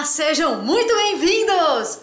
Olá, sejam muito bem-vindos!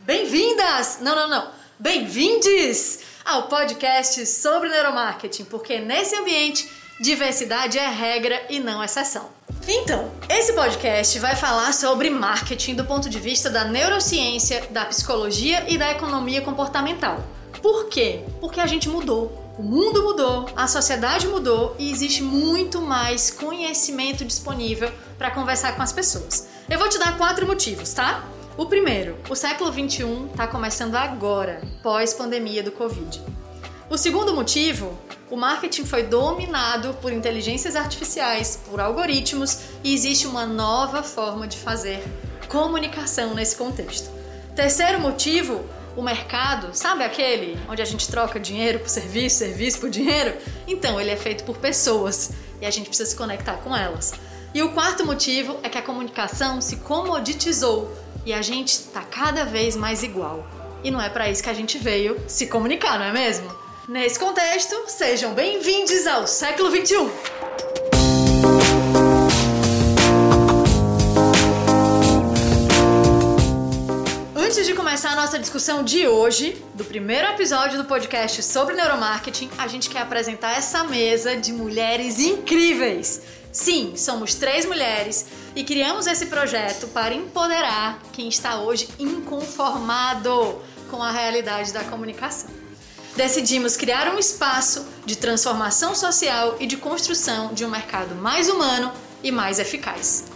Bem-vindas! Não, não, não. Bem-vindes ao podcast sobre neuromarketing, porque nesse ambiente diversidade é regra e não exceção. Então, esse podcast vai falar sobre marketing do ponto de vista da neurociência, da psicologia e da economia comportamental. Por quê? Porque a gente mudou. O mundo mudou, a sociedade mudou e existe muito mais conhecimento disponível para conversar com as pessoas. Eu vou te dar quatro motivos, tá? O primeiro, o século 21 está começando agora, pós-pandemia do Covid. O segundo motivo, o marketing foi dominado por inteligências artificiais, por algoritmos e existe uma nova forma de fazer comunicação nesse contexto. Terceiro motivo, o mercado, sabe aquele onde a gente troca dinheiro por serviço, serviço por dinheiro? Então, ele é feito por pessoas e a gente precisa se conectar com elas. E o quarto motivo é que a comunicação se comoditizou e a gente está cada vez mais igual. E não é para isso que a gente veio se comunicar, não é mesmo? Nesse contexto, sejam bem-vindos ao século 21. Antes de começar a nossa discussão de hoje, do primeiro episódio do podcast sobre neuromarketing, a gente quer apresentar essa mesa de mulheres incríveis. Sim, somos três mulheres e criamos esse projeto para empoderar quem está hoje inconformado com a realidade da comunicação. Decidimos criar um espaço de transformação social e de construção de um mercado mais humano e mais eficaz.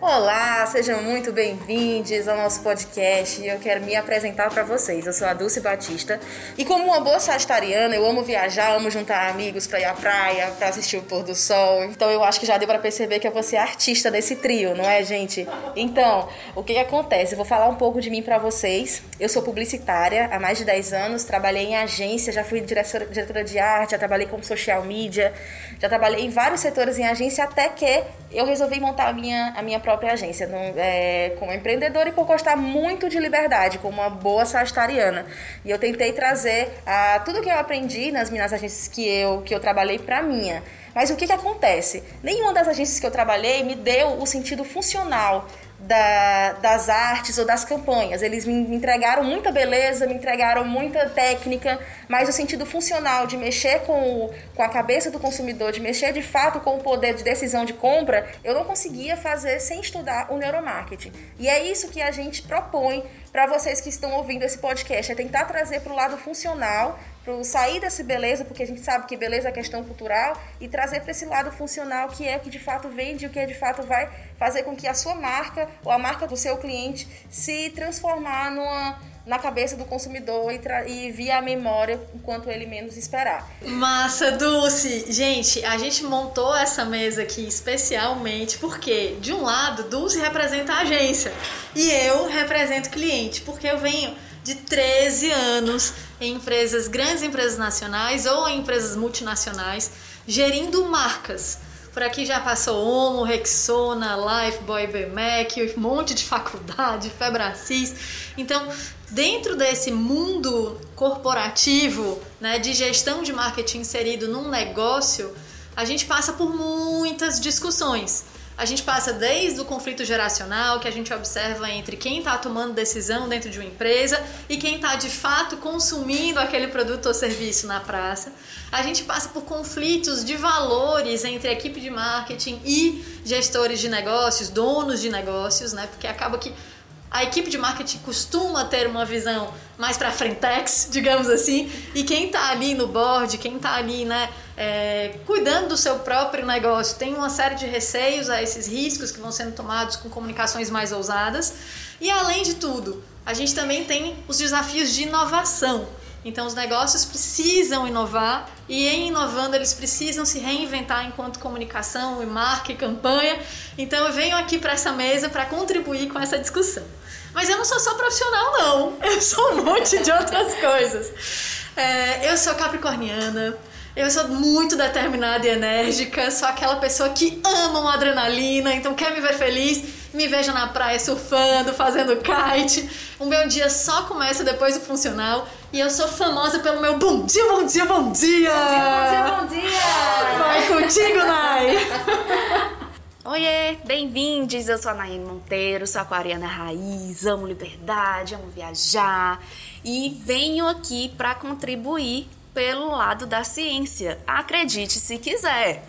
Olá, sejam muito bem-vindos ao nosso podcast. Eu quero me apresentar para vocês. Eu sou a Dulce Batista e como uma boa sagitariana, eu amo viajar, amo juntar amigos para ir à praia, para assistir o pôr do sol. Então eu acho que já deu para perceber que eu vou ser artista desse trio, não é, gente? Então, o que, acontece? Eu vou falar um pouco de mim para vocês. Eu sou publicitária há mais de 10 anos, trabalhei em agência, já fui diretora, diretora de arte, já trabalhei como social media, já trabalhei em vários setores em agência até que eu resolvi montar a minha, a minha própria agência no, é, como empreendedora e por gostar muito de liberdade, como uma boa sagitariana. E eu tentei trazer a, tudo que eu aprendi nas minhas agências que eu, que eu trabalhei para minha. Mas o que, que acontece? Nenhuma das agências que eu trabalhei me deu o sentido funcional da, das artes ou das campanhas. Eles me entregaram muita beleza, me entregaram muita técnica, mas o sentido funcional de mexer com, o, com a cabeça do consumidor, de mexer de fato com o poder de decisão de compra, eu não conseguia fazer sem estudar o neuromarketing. E é isso que a gente propõe para vocês que estão ouvindo esse podcast, é tentar trazer para o lado funcional para sair dessa beleza, porque a gente sabe que beleza é questão cultural, e trazer para esse lado funcional que é o que de fato vende, o que de fato vai fazer com que a sua marca ou a marca do seu cliente se transformar numa na cabeça do consumidor e, e via a memória enquanto ele menos esperar. Massa, Dulce! Gente, a gente montou essa mesa aqui especialmente porque, de um lado, Dulce representa a agência e eu represento o cliente, porque eu venho de 13 anos em empresas, grandes empresas nacionais ou em empresas multinacionais, gerindo marcas. Por aqui já passou Omo, Rexona, Lifebuoy, BMAC, um monte de faculdade, Febracis. Então, dentro desse mundo corporativo, né, de gestão de marketing inserido num negócio, a gente passa por muitas discussões. A gente passa desde o conflito geracional que a gente observa entre quem está tomando decisão dentro de uma empresa e quem está de fato consumindo aquele produto ou serviço na praça. A gente passa por conflitos de valores entre equipe de marketing e gestores de negócios, donos de negócios, né? Porque acaba que a equipe de marketing costuma ter uma visão mais para frentex, digamos assim, e quem está ali no board, quem está ali, né, é, cuidando do seu próprio negócio, tem uma série de receios a esses riscos que vão sendo tomados com comunicações mais ousadas. E além de tudo, a gente também tem os desafios de inovação. Então, os negócios precisam inovar e, em inovando, eles precisam se reinventar enquanto comunicação e marca e campanha. Então, eu venho aqui para essa mesa para contribuir com essa discussão. Mas eu não sou só profissional, não. Eu sou um monte de outras coisas. É, eu sou capricorniana, eu sou muito determinada e enérgica, sou aquela pessoa que ama uma adrenalina, então quer me ver feliz, me veja na praia surfando, fazendo kite. O meu dia só começa depois do funcional e eu sou famosa pelo meu bom dia, bom dia, bom dia! Bom dia, bom dia, bom dia! Vai contigo, Nai! Oiê, bem-vindos! Eu sou a Nayane Monteiro, sou aquariana raiz, amo liberdade, amo viajar e venho aqui para contribuir pelo lado da ciência. Acredite se quiser.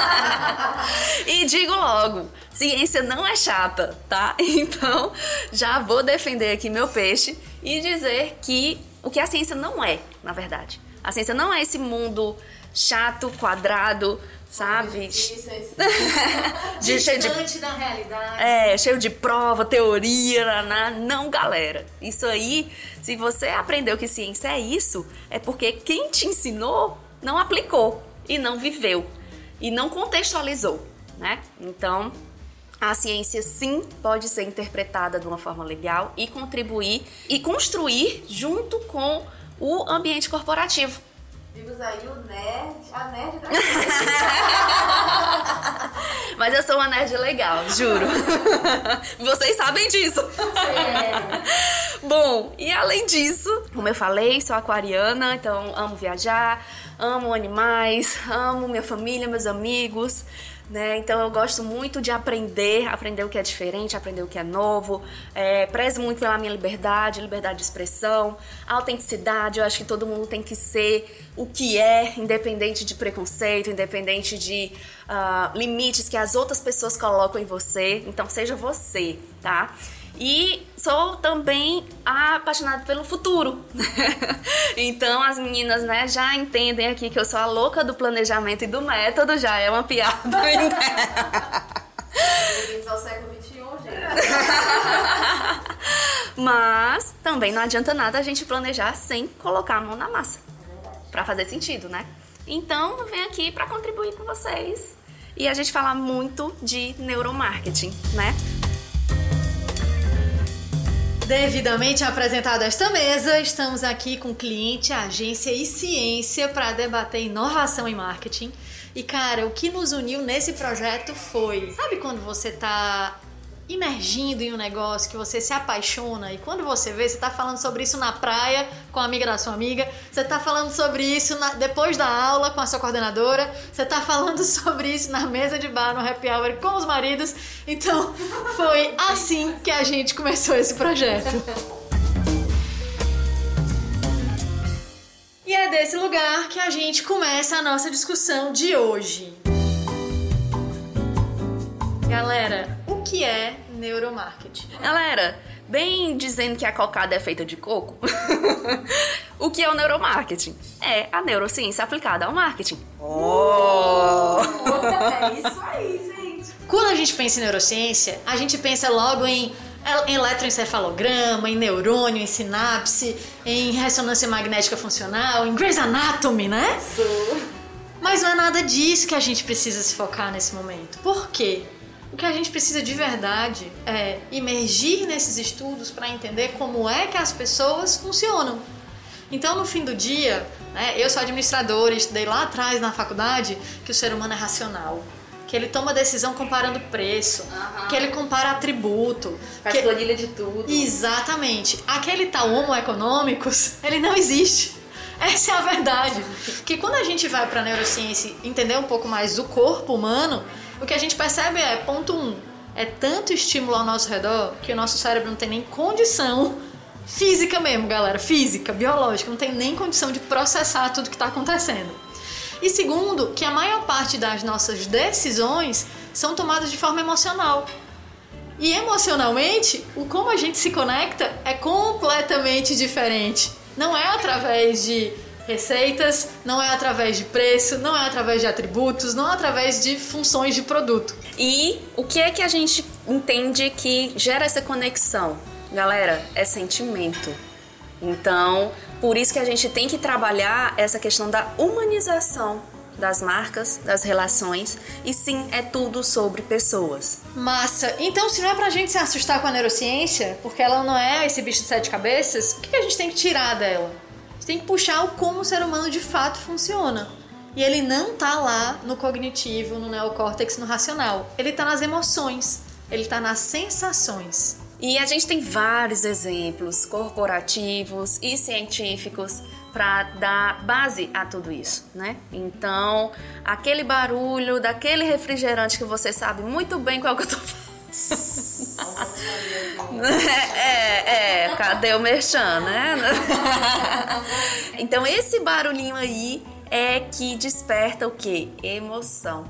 e digo logo, ciência não é chata, tá? Então, já vou defender aqui meu peixe e dizer que o que a ciência não é, na verdade. A ciência não é esse mundo chato, quadrado, sabe? de, cheio de da realidade. É, cheio de prova, teoria, não, galera. Isso aí, se você aprendeu que ciência é isso, é porque quem te ensinou não aplicou e não viveu e não contextualizou, né? Então, a ciência sim pode ser interpretada de uma forma legal e contribuir e construir junto com o ambiente corporativo. Vimos aí o nerd, a nerd da Mas eu sou uma nerd legal, juro. Vocês sabem disso. Sim. Bom, e além disso, como eu falei, sou aquariana, então amo viajar, amo animais, amo minha família, meus amigos. Né? Então eu gosto muito de aprender, aprender o que é diferente, aprender o que é novo. É, prezo muito pela minha liberdade, liberdade de expressão, autenticidade. Eu acho que todo mundo tem que ser o que é, independente de preconceito, independente de uh, limites que as outras pessoas colocam em você. Então seja você, tá? E sou também apaixonada pelo futuro. então as meninas, né, já entendem aqui que eu sou a louca do planejamento e do método, já é uma piada. Bem-vindos ao século XXI, gente. Mas também não adianta nada a gente planejar sem colocar a mão na massa. Para fazer sentido, né? Então, eu venho aqui para contribuir com vocês e a gente falar muito de neuromarketing, né? Devidamente apresentada esta mesa, estamos aqui com cliente, agência e ciência para debater inovação em marketing. E cara, o que nos uniu nesse projeto foi, sabe quando você tá imergindo em um negócio que você se apaixona e quando você vê, você tá falando sobre isso na praia com a amiga da sua amiga, você tá falando sobre isso na, depois da aula com a sua coordenadora, você tá falando sobre isso na mesa de bar no happy hour com os maridos. Então, foi assim que a gente começou esse projeto. E é desse lugar que a gente começa a nossa discussão de hoje. Galera, o que é neuromarketing? Galera, bem dizendo que a cocada é feita de coco, o que é o neuromarketing? É a neurociência aplicada ao marketing. Oh! é isso aí, gente. Quando a gente pensa em neurociência, a gente pensa logo em eletroencefalograma, em neurônio, em sinapse, em ressonância magnética funcional, em Grey's Anatomy, né? Isso. Mas não é nada disso que a gente precisa se focar nesse momento. Por quê? O que a gente precisa de verdade é imergir nesses estudos para entender como é que as pessoas funcionam. Então, no fim do dia, né, eu sou administradora, estudei lá atrás na faculdade que o ser humano é racional. Que ele toma decisão comparando preço, uhum. que ele compara atributo. Faz que... planilha de tudo. Exatamente. Aquele tal homo econômicos, ele não existe. Essa é a verdade. Que quando a gente vai para a neurociência entender um pouco mais do corpo humano, o que a gente percebe é, ponto um, é tanto estímulo ao nosso redor que o nosso cérebro não tem nem condição física mesmo, galera, física, biológica, não tem nem condição de processar tudo que está acontecendo. E segundo, que a maior parte das nossas decisões são tomadas de forma emocional. E emocionalmente, o como a gente se conecta é completamente diferente. Não é através de receitas, não é através de preço, não é através de atributos, não é através de funções de produto. E o que é que a gente entende que gera essa conexão? Galera, é sentimento. Então, por isso que a gente tem que trabalhar essa questão da humanização das marcas, das relações, e sim, é tudo sobre pessoas. Massa! Então, se não é pra gente se assustar com a neurociência, porque ela não é esse bicho de sete cabeças, o que a gente tem que tirar dela? Tem que puxar o como o ser humano de fato funciona. E ele não tá lá no cognitivo, no neocórtex, no racional. Ele tá nas emoções, ele tá nas sensações. E a gente tem vários exemplos corporativos e científicos para dar base a tudo isso, né? Então, aquele barulho daquele refrigerante que você sabe muito bem qual que eu tô falando. É, é, cadê o merchan, né? então esse barulhinho aí é que desperta o que? Emoção.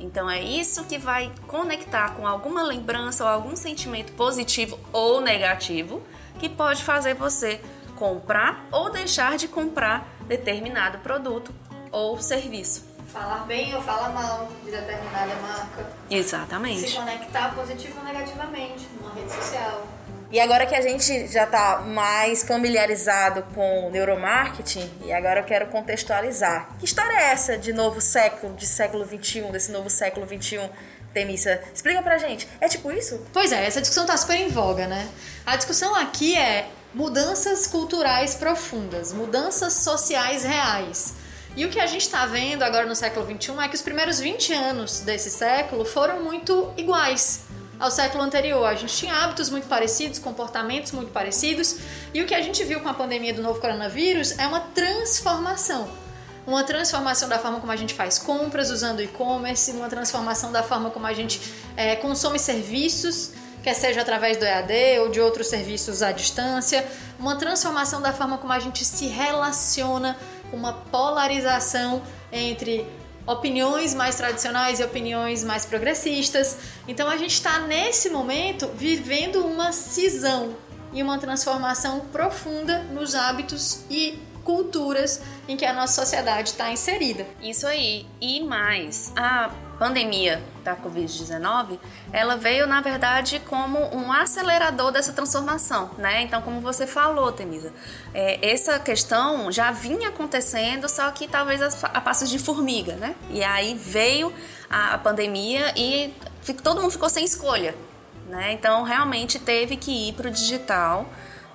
Então é isso que vai conectar com alguma lembrança ou algum sentimento positivo ou negativo que pode fazer você comprar ou deixar de comprar determinado produto ou serviço. Falar bem ou falar mal de determinada marca. Exatamente. Se conectar positivo ou negativamente numa rede social. E agora que a gente já está mais familiarizado com o neuromarketing, e agora eu quero contextualizar. Que história é essa de novo século, de século 21, desse novo século 21? Temissa, explica pra gente. É tipo isso? Pois é, essa discussão tá super em voga, né? A discussão aqui é mudanças culturais profundas, mudanças sociais reais. E o que a gente está vendo agora no século XXI é que os primeiros 20 anos desse século foram muito iguais ao século anterior. A gente tinha hábitos muito parecidos, comportamentos muito parecidos, e o que a gente viu com a pandemia do novo coronavírus é uma transformação. Uma transformação da forma como a gente faz compras usando e-commerce, uma transformação da forma como a gente é, consome serviços, quer seja através do EAD ou de outros serviços à distância, uma transformação da forma como a gente se relaciona uma polarização entre opiniões mais tradicionais e opiniões mais progressistas. Então a gente está nesse momento vivendo uma cisão e uma transformação profunda nos hábitos e culturas em que a nossa sociedade está inserida. Isso aí. E mais, a pandemia da Covid-19, ela veio, na verdade, como um acelerador dessa transformação, né? Então, como você falou, Temisa, é, essa questão já vinha acontecendo, só que talvez a, a passos de formiga, né? E aí veio a, a pandemia e todo mundo ficou sem escolha, né? Então, realmente teve que ir para o digital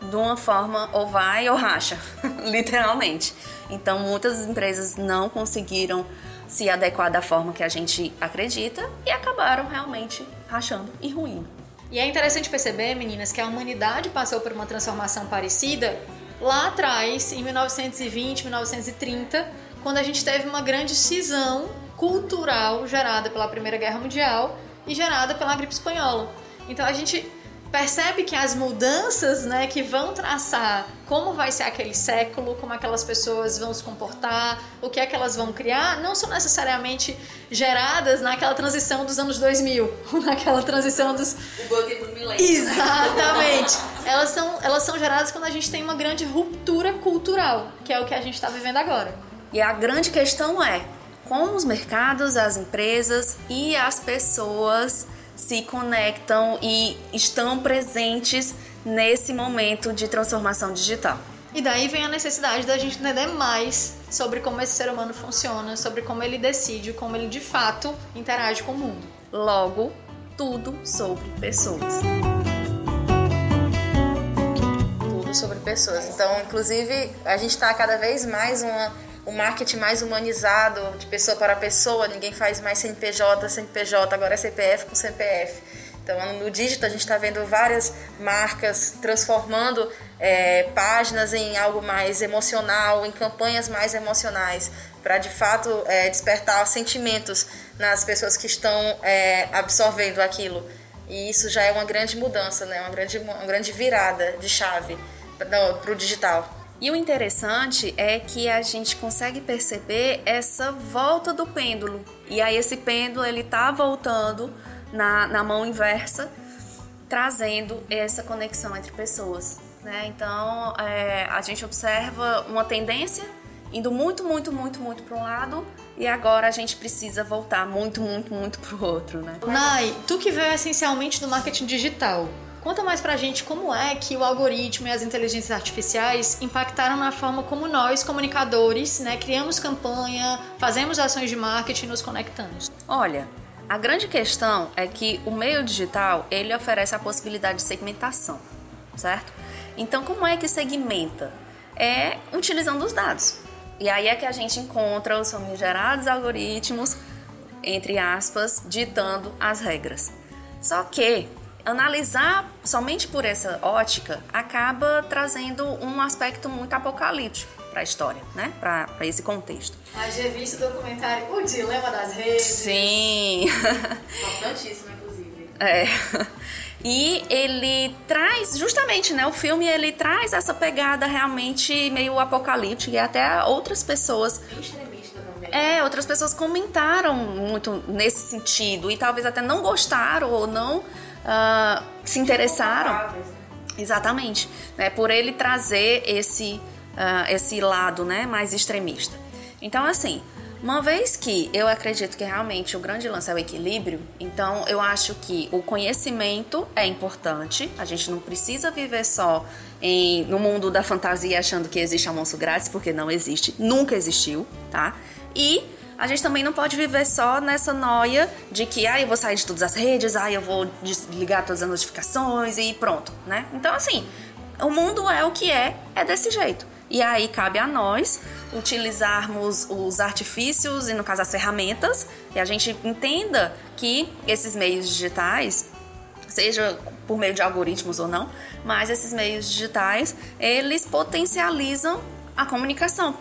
de uma forma ou vai ou racha, literalmente. Então, muitas empresas não conseguiram se adequar da forma que a gente acredita e acabaram realmente rachando e ruindo. E é interessante perceber, meninas, que a humanidade passou por uma transformação parecida lá atrás, em 1920, 1930, quando a gente teve uma grande cisão cultural gerada pela Primeira Guerra Mundial e gerada pela gripe espanhola. Então a gente percebe que as mudanças né, que vão traçar como vai ser aquele século, como aquelas pessoas vão se comportar, o que é que elas vão criar, não são necessariamente geradas naquela transição dos anos 2000, naquela transição dos... O bug do milênio. Exatamente. elas, são, elas são geradas quando a gente tem uma grande ruptura cultural, que é o que a gente está vivendo agora. E a grande questão é como os mercados, as empresas e as pessoas se conectam e estão presentes nesse momento de transformação digital. E daí vem a necessidade da gente entender mais sobre como esse ser humano funciona, sobre como ele decide, como ele de fato interage com o mundo. Logo, tudo sobre pessoas. Tudo sobre pessoas. Então, inclusive, a gente está cada vez mais uma o marketing mais humanizado, de pessoa para pessoa, ninguém faz mais CNPJ, CNPJ, agora é CPF com CPF. Então, no digital, a gente está vendo várias marcas transformando é, páginas em algo mais emocional, em campanhas mais emocionais, para de fato é, despertar sentimentos nas pessoas que estão é, absorvendo aquilo. E isso já é uma grande mudança, né? uma, grande, uma grande virada de chave para o digital. E o interessante é que a gente consegue perceber essa volta do pêndulo. E aí esse pêndulo ele tá voltando na, na mão inversa, trazendo essa conexão entre pessoas. Né? Então é, a gente observa uma tendência indo muito, muito, muito, muito para um lado e agora a gente precisa voltar muito, muito, muito para o outro. Né? Nai, tu que veio essencialmente do marketing digital, Conta mais pra gente como é que o algoritmo e as inteligências artificiais impactaram na forma como nós, comunicadores, né, criamos campanha, fazemos ações de marketing e nos conectamos. Olha, a grande questão é que o meio digital, ele oferece a possibilidade de segmentação, certo? Então, como é que segmenta? É utilizando os dados. E aí é que a gente encontra os famigerados algoritmos, entre aspas, ditando as regras. Só que analisar somente por essa ótica acaba trazendo um aspecto muito apocalíptico. para a história, né? Para esse contexto. Mas já visto o documentário O Dilema das Redes. Sim. Importantíssimo, inclusive. É. E ele traz, justamente, né? O filme ele traz essa pegada realmente meio apocalíptica e até outras pessoas. Bem extremista também. É, outras pessoas comentaram muito nesse sentido e talvez até não gostaram ou não ah, se interessaram. Exatamente, né? Por ele trazer esse, ah, esse lado, né, mais extremista. Então, assim, uma vez que eu acredito que realmente o grande lance é o equilíbrio, então eu acho que o conhecimento é importante. A gente não precisa viver só em, no mundo da fantasia achando que existe almoço grátis, porque não existe, nunca existiu, tá? E a gente também não pode viver só nessa noia de que, ah, eu vou sair de todas as redes, ah, eu vou desligar todas as notificações e pronto, né? Então, assim, o mundo é o que é, é desse jeito. E aí cabe a nós utilizarmos os artifícios e, no caso, as ferramentas, e a gente entenda que esses meios digitais, seja por meio de algoritmos ou não, mas esses meios digitais, eles potencializam a comunicação.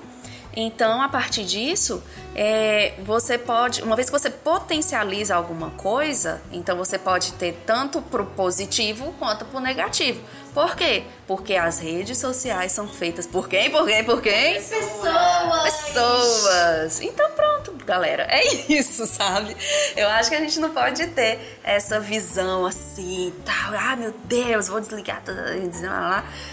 Então, a partir disso, é, você pode, uma vez que você potencializa alguma coisa, então você pode ter tanto pro positivo quanto pro negativo. Por quê? Porque as redes sociais são feitas por quem? Por quem? Por quem? Pessoas! Pessoas! Então pronto, galera, é isso, sabe? Eu acho que a gente não pode ter essa visão assim, tal, ah meu Deus, vou desligar.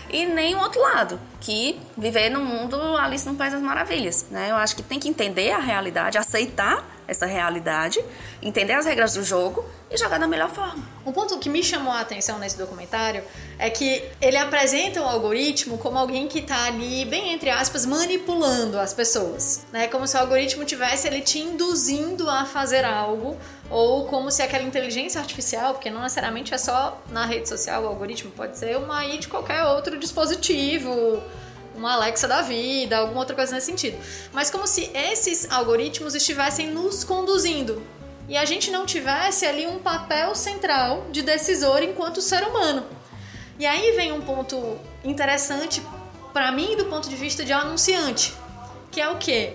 E nem o outro lado, que viver no mundo Alice no País das Maravilhas, né? Eu acho que tem que entender a realidade, aceitar essa realidade, entender as regras do jogo e jogar da melhor forma. Um ponto que me chamou a atenção nesse documentário é que ele apresenta o algoritmo como alguém que está ali, bem entre aspas, manipulando as pessoas, né? Como se o algoritmo tivesse ele te induzindo a fazer algo ou como se aquela inteligência artificial, porque não necessariamente é só na rede social o algoritmo, pode ser uma aí de qualquer outro dispositivo, uma Alexa da vida, alguma outra coisa nesse sentido. Mas como se esses algoritmos estivessem nos conduzindo e a gente não tivesse ali um papel central de decisor enquanto ser humano. E aí vem um ponto interessante para mim do ponto de vista de anunciante, que é o quê?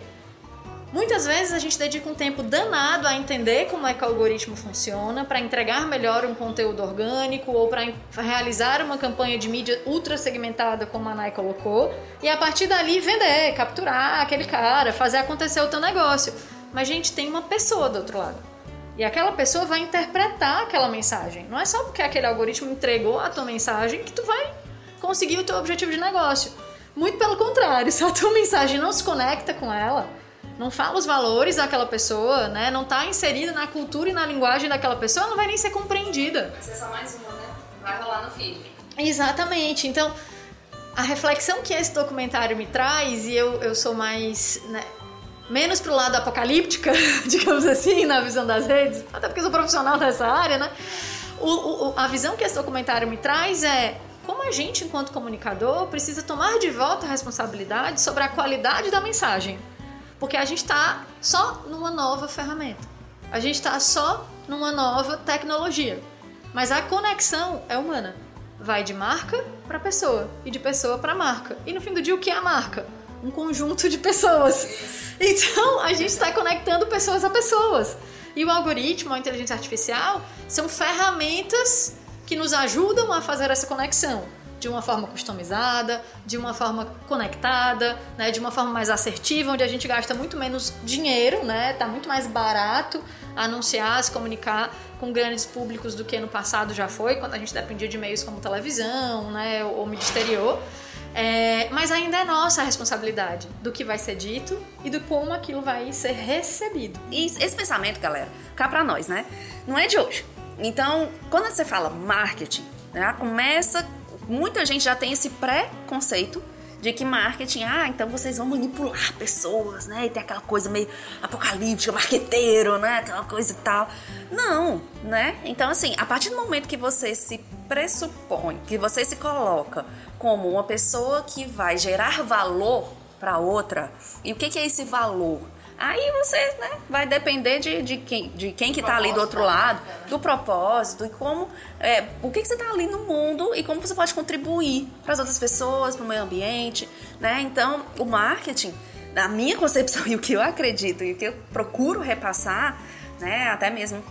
Muitas vezes a gente dedica um tempo danado a entender como é que o algoritmo funciona, para entregar melhor um conteúdo orgânico ou para realizar uma campanha de mídia ultra segmentada, como a Nai colocou, e a partir dali vender, capturar aquele cara, fazer acontecer o teu negócio. Mas, gente, tem uma pessoa do outro lado. E aquela pessoa vai interpretar aquela mensagem. Não é só porque aquele algoritmo entregou a tua mensagem que tu vai conseguir o teu objetivo de negócio. Muito pelo contrário, se a tua mensagem não se conecta com ela, não fala os valores daquela pessoa, né? Não tá inserida na cultura e na linguagem daquela pessoa, ela não vai nem ser compreendida. Vai ser só mais uma, né? Vai rolar no feed. Exatamente. Então, a reflexão que esse documentário me traz, e eu, eu sou mais. Né, menos pro lado apocalíptica, digamos assim, na visão das redes, até porque eu sou profissional dessa área, né? O, o, a visão que esse documentário me traz é como a gente, enquanto comunicador, precisa tomar de volta a responsabilidade sobre a qualidade da mensagem. Porque a gente está só numa nova ferramenta. A gente está só numa nova tecnologia. Mas a conexão é humana. Vai de marca para pessoa e de pessoa para marca. E no fim do dia, o que é a marca? Um conjunto de pessoas. Então, a gente está conectando pessoas a pessoas. E o algoritmo, a inteligência artificial, são ferramentas que nos ajudam a fazer essa conexão de uma forma customizada, de uma forma conectada, né, de uma forma mais assertiva, onde a gente gasta muito menos dinheiro, né, tá muito mais barato anunciar, se comunicar com grandes públicos do que no passado já foi, quando a gente dependia de meios como televisão, né, ou mídia exterior. É, mas ainda é nossa a responsabilidade do que vai ser dito e do como aquilo vai ser recebido. E esse pensamento, galera, cá pra nós, né? Não é de hoje. Então, quando você fala marketing, né, começa muita gente já tem esse pré-conceito de que marketing, ah, então vocês vão manipular pessoas, né? E tem aquela coisa meio apocalíptica, marqueteiro, né? Aquela coisa e tal. Não, né? Então, assim, a partir do momento que você se pressupõe, que você se coloca como uma pessoa que vai gerar valor para outra, e o que, que é esse valor? Aí você né, vai depender de, de quem, de quem que está ali do outro lado, do propósito e como, é, o que, que você está ali no mundo e como você pode contribuir para as outras pessoas, para o meio ambiente, né? Então, o marketing, na minha concepção e o que eu acredito e o que eu procuro repassar, né, até mesmo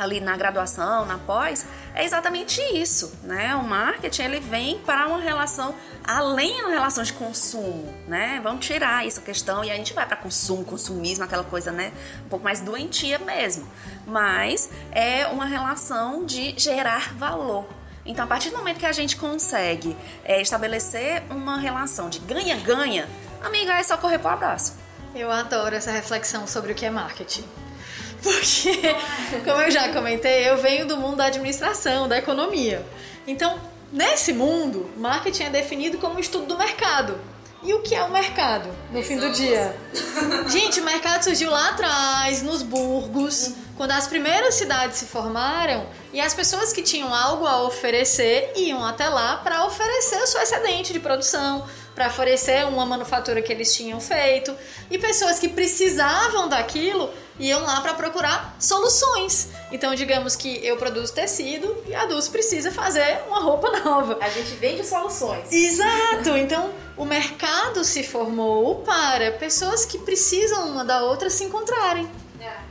ali na graduação, na pós, é exatamente isso, né? O marketing ele vem para uma relação além da relação de consumo, né? Vamos tirar essa questão e a gente vai para consumo, consumismo, aquela coisa, né? Um pouco mais doentia mesmo. Mas é uma relação de gerar valor. Então, a partir do momento que a gente consegue é, estabelecer uma relação de ganha-ganha, amiga, é só correr pro abraço. Eu adoro essa reflexão sobre o que é marketing. Porque, como eu já comentei, eu venho do mundo da administração, da economia. Então, nesse mundo, marketing é definido como estudo do mercado. E o que é o mercado no fim do dia? Gente, o mercado surgiu lá atrás, nos burgos, quando as primeiras cidades se formaram e as pessoas que tinham algo a oferecer iam até lá para oferecer o seu excedente de produção, para oferecer uma manufatura que eles tinham feito. E pessoas que precisavam daquilo iam lá para procurar soluções. Então, digamos que eu produzo tecido e a Dulce precisa fazer uma roupa nova. A gente vende soluções. Exato! Então, o mercado se formou para pessoas que precisam uma da outra se encontrarem.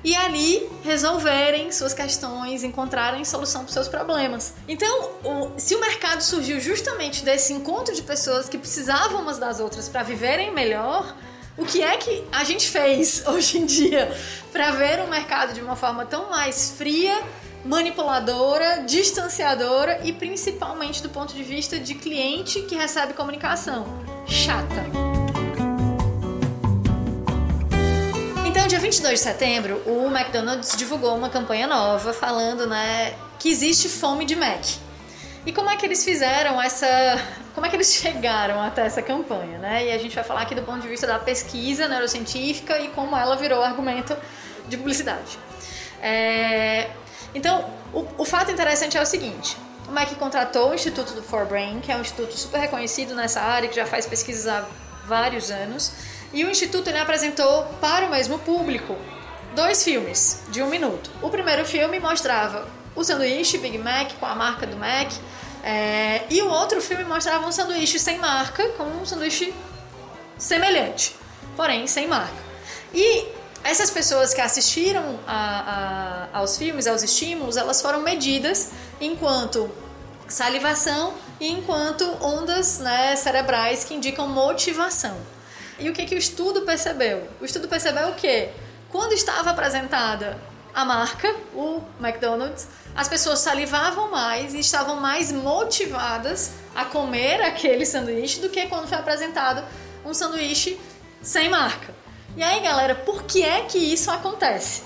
E ali resolverem suas questões, encontrarem solução para seus problemas. Então, o, se o mercado surgiu justamente desse encontro de pessoas que precisavam umas das outras para viverem melhor, o que é que a gente fez hoje em dia para ver o mercado de uma forma tão mais fria, manipuladora, distanciadora e principalmente do ponto de vista de cliente que recebe comunicação chata. Dia 22 de setembro, o McDonald's divulgou uma campanha nova falando, né, que existe fome de Mac. E como é que eles fizeram essa. Como é que eles chegaram até essa campanha, né? E a gente vai falar aqui do ponto de vista da pesquisa neurocientífica e como ela virou argumento de publicidade. É... Então, o, o fato interessante é o seguinte: o Mac contratou o Instituto do Forbrain, que é um instituto super reconhecido nessa área, que já faz pesquisas há vários anos, e o instituto ele apresentou para o mesmo público dois filmes de um minuto. O primeiro filme mostrava o sanduíche Big Mac com a marca do Mac. É, e o outro filme mostrava um sanduíche sem marca, com um sanduíche semelhante, porém sem marca. E essas pessoas que assistiram a, a, aos filmes, aos estímulos, elas foram medidas enquanto salivação e enquanto ondas né, cerebrais que indicam motivação. E o que, que o estudo percebeu? O estudo percebeu o quê? Quando estava apresentada a marca, o McDonald's, as pessoas salivavam mais e estavam mais motivadas a comer aquele sanduíche do que quando foi apresentado um sanduíche sem marca. E aí, galera, por que é que isso acontece?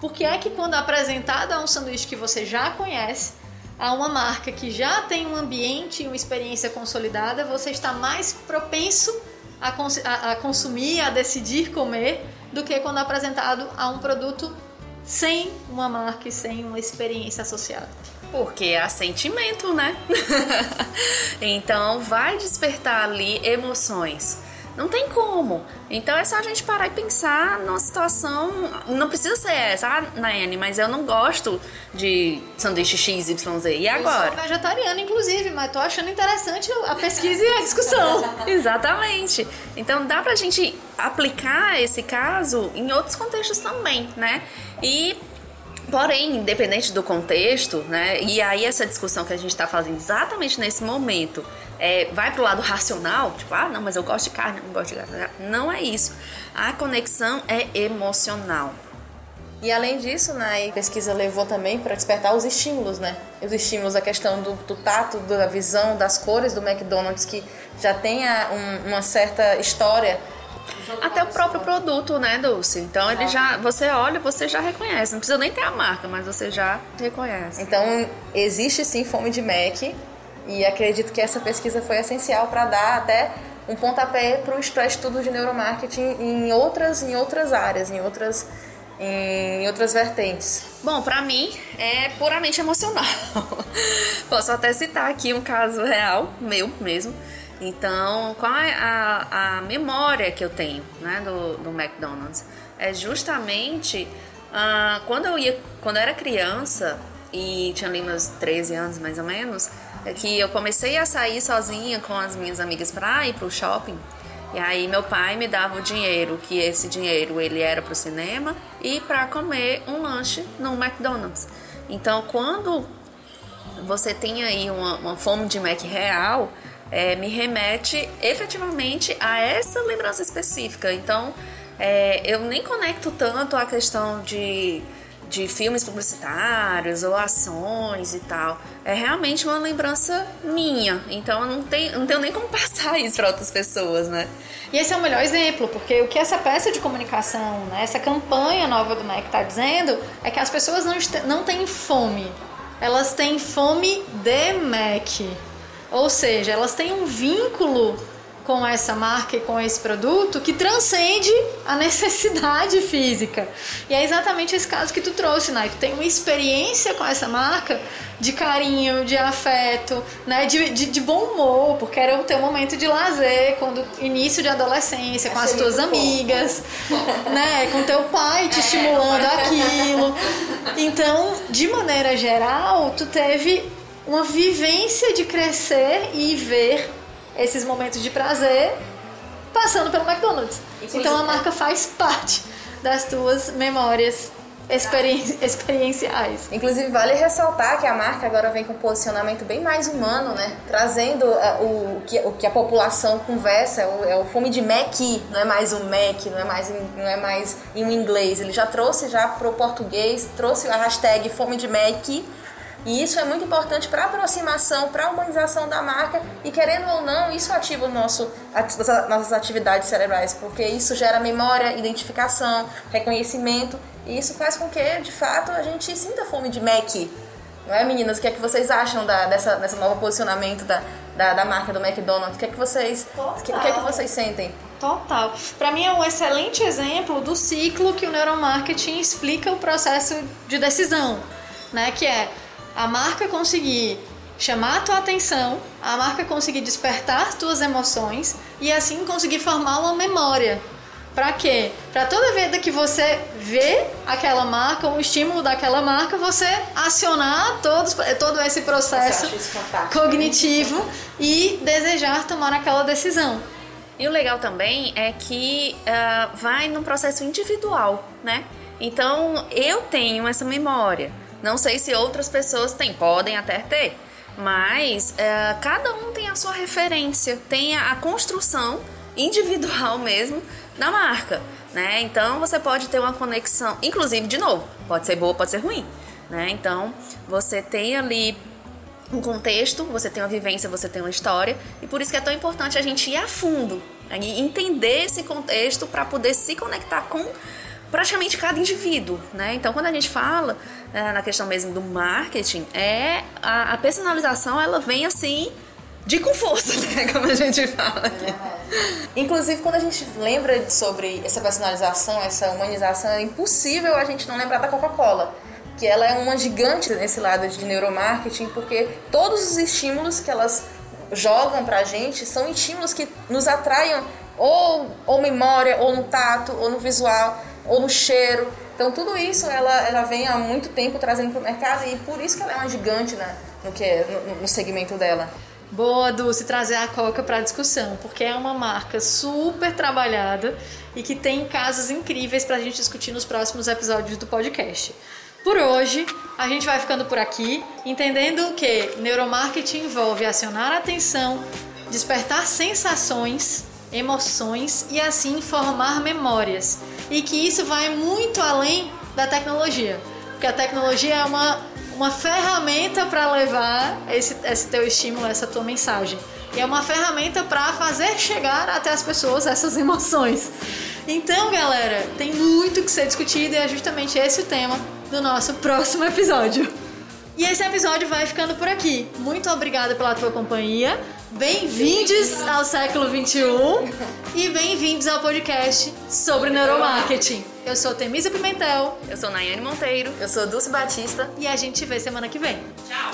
Por que é que quando apresentado a um sanduíche que você já conhece, a uma marca que já tem um ambiente e uma experiência consolidada, você está mais propenso a, cons a, a consumir, a decidir comer, do que quando apresentado a um produto sem uma marca e sem uma experiência associada. Porque é sentimento, né? então vai despertar ali emoções. Não tem como. Então é só a gente parar e pensar numa situação. Não precisa ser essa, ah, Nayane, mas eu não gosto de sanduíche XYZ. E agora? Eu sou vegetariana, inclusive, mas tô achando interessante a pesquisa e a discussão. Exatamente. Então dá pra gente aplicar esse caso em outros contextos também, né? E Porém, independente do contexto, né? E aí essa discussão que a gente está fazendo exatamente nesse momento é, vai pro lado racional, tipo, ah, não, mas eu gosto de carne, não gosto de carne. Não é isso. A conexão é emocional. E além disso, né, a pesquisa levou também para despertar os estímulos, né? Os estímulos, a questão do, do tato, da visão, das cores do McDonald's, que já tem a, um, uma certa história até o próprio produto, né, Dulce? Então ele já, você olha, você já reconhece. Não precisa nem ter a marca, mas você já reconhece. Então existe sim fome de Mac e acredito que essa pesquisa foi essencial para dar até um pontapé para o estudo de neuromarketing em outras, em outras áreas, em outras em outras vertentes? Bom, para mim é puramente emocional. Posso até citar aqui um caso real, meu mesmo, então, qual é a, a memória que eu tenho né, do, do McDonald's? é justamente ah, quando eu ia, quando eu era criança e tinha ali meus 13 anos mais ou menos, que eu comecei a sair sozinha com as minhas amigas para ir pro shopping. E aí meu pai me dava o dinheiro, que esse dinheiro ele era pro cinema e para comer um lanche no McDonald's. Então quando você tem aí uma, uma fome de Mac real, é, me remete efetivamente a essa lembrança específica. Então é, eu nem conecto tanto a questão de de filmes publicitários ou ações e tal. É realmente uma lembrança minha. Então eu não tenho, não tenho nem como passar isso para outras pessoas, né? E esse é o melhor exemplo, porque o que essa peça de comunicação, né, essa campanha nova do MEC está dizendo é que as pessoas não, não têm fome, elas têm fome de MEC. Ou seja, elas têm um vínculo com essa marca e com esse produto que transcende a necessidade física. E é exatamente esse caso que tu trouxe, né? Tu tem uma experiência com essa marca de carinho, de afeto, né? De, de, de bom humor, porque era o teu momento de lazer, quando início de adolescência, com as tuas amigas, né? Com teu pai te é, estimulando aquilo. Então, de maneira geral, tu teve uma vivência de crescer e ver esses momentos de prazer passando pelo McDonald's. Inclusive, então a marca faz parte das tuas memórias experi experienciais. Inclusive, vale ressaltar que a marca agora vem com um posicionamento bem mais humano, né? Trazendo uh, o, que, o que a população conversa, é o, é o fome de Mac, não é mais o Mac, não é mais, em, não é mais em um inglês. Ele já trouxe já pro português, trouxe a hashtag fome de Mac e isso é muito importante para a aproximação, para a humanização da marca e querendo ou não, isso ativa o nosso, as nossas atividades cerebrais, porque isso gera memória, identificação, reconhecimento e isso faz com que, de fato, a gente sinta fome de Mac. Não é, meninas? O que é que vocês acham da, dessa, dessa novo posicionamento da, da, da, marca do McDonald's? O que é que vocês, o que, o que, é que vocês sentem? Total. Para mim é um excelente exemplo do ciclo que o neuromarketing explica o processo de decisão, né? Que é a marca conseguir chamar a tua atenção, a marca conseguir despertar tuas emoções e assim conseguir formar uma memória. Para quê? Para toda vez que você vê aquela marca, o estímulo daquela marca, você acionar todos, todo esse processo cognitivo e desejar tomar aquela decisão. E o legal também é que uh, vai num processo individual, né? Então eu tenho essa memória. Não sei se outras pessoas têm, podem até ter, mas é, cada um tem a sua referência, tem a, a construção individual mesmo da marca, né? Então você pode ter uma conexão, inclusive de novo, pode ser boa, pode ser ruim, né? Então você tem ali um contexto, você tem uma vivência, você tem uma história, e por isso que é tão importante a gente ir a fundo, né? entender esse contexto para poder se conectar com praticamente cada indivíduo, né? Então, quando a gente fala né, na questão mesmo do marketing, é a, a, personalização ela vem assim de com força, né? Como a gente fala. É Inclusive, quando a gente lembra sobre essa personalização, essa humanização, é impossível a gente não lembrar da Coca-Cola. Que ela é uma gigante nesse lado de neuromarketing, porque todos os estímulos que elas jogam pra gente são estímulos que nos atraiam ou, ou memória, ou no tato, ou no visual ou no cheiro. Então tudo isso ela, ela vem há muito tempo trazendo para o mercado e por isso que ela é uma gigante né, no, que, no, no segmento dela. Boa, Dulce, trazer a Coca para discussão, porque é uma marca super trabalhada e que tem casos incríveis para a gente discutir nos próximos episódios do podcast. Por hoje, a gente vai ficando por aqui, entendendo que neuromarketing envolve acionar a atenção, despertar sensações, emoções e assim formar memórias e que isso vai muito além da tecnologia, porque a tecnologia é uma, uma ferramenta para levar esse, esse teu estímulo, essa tua mensagem. E é uma ferramenta para fazer chegar até as pessoas essas emoções. Então, galera, tem muito que ser discutido e é justamente esse o tema do nosso próximo episódio. E esse episódio vai ficando por aqui. Muito obrigada pela tua companhia. Bem-vindos ao século 21 e bem-vindos ao podcast sobre neuromarketing. Eu sou Temisa Pimentel. Eu sou Nayane Monteiro. Eu sou Dulce Batista. E a gente se vê semana que vem. Tchau!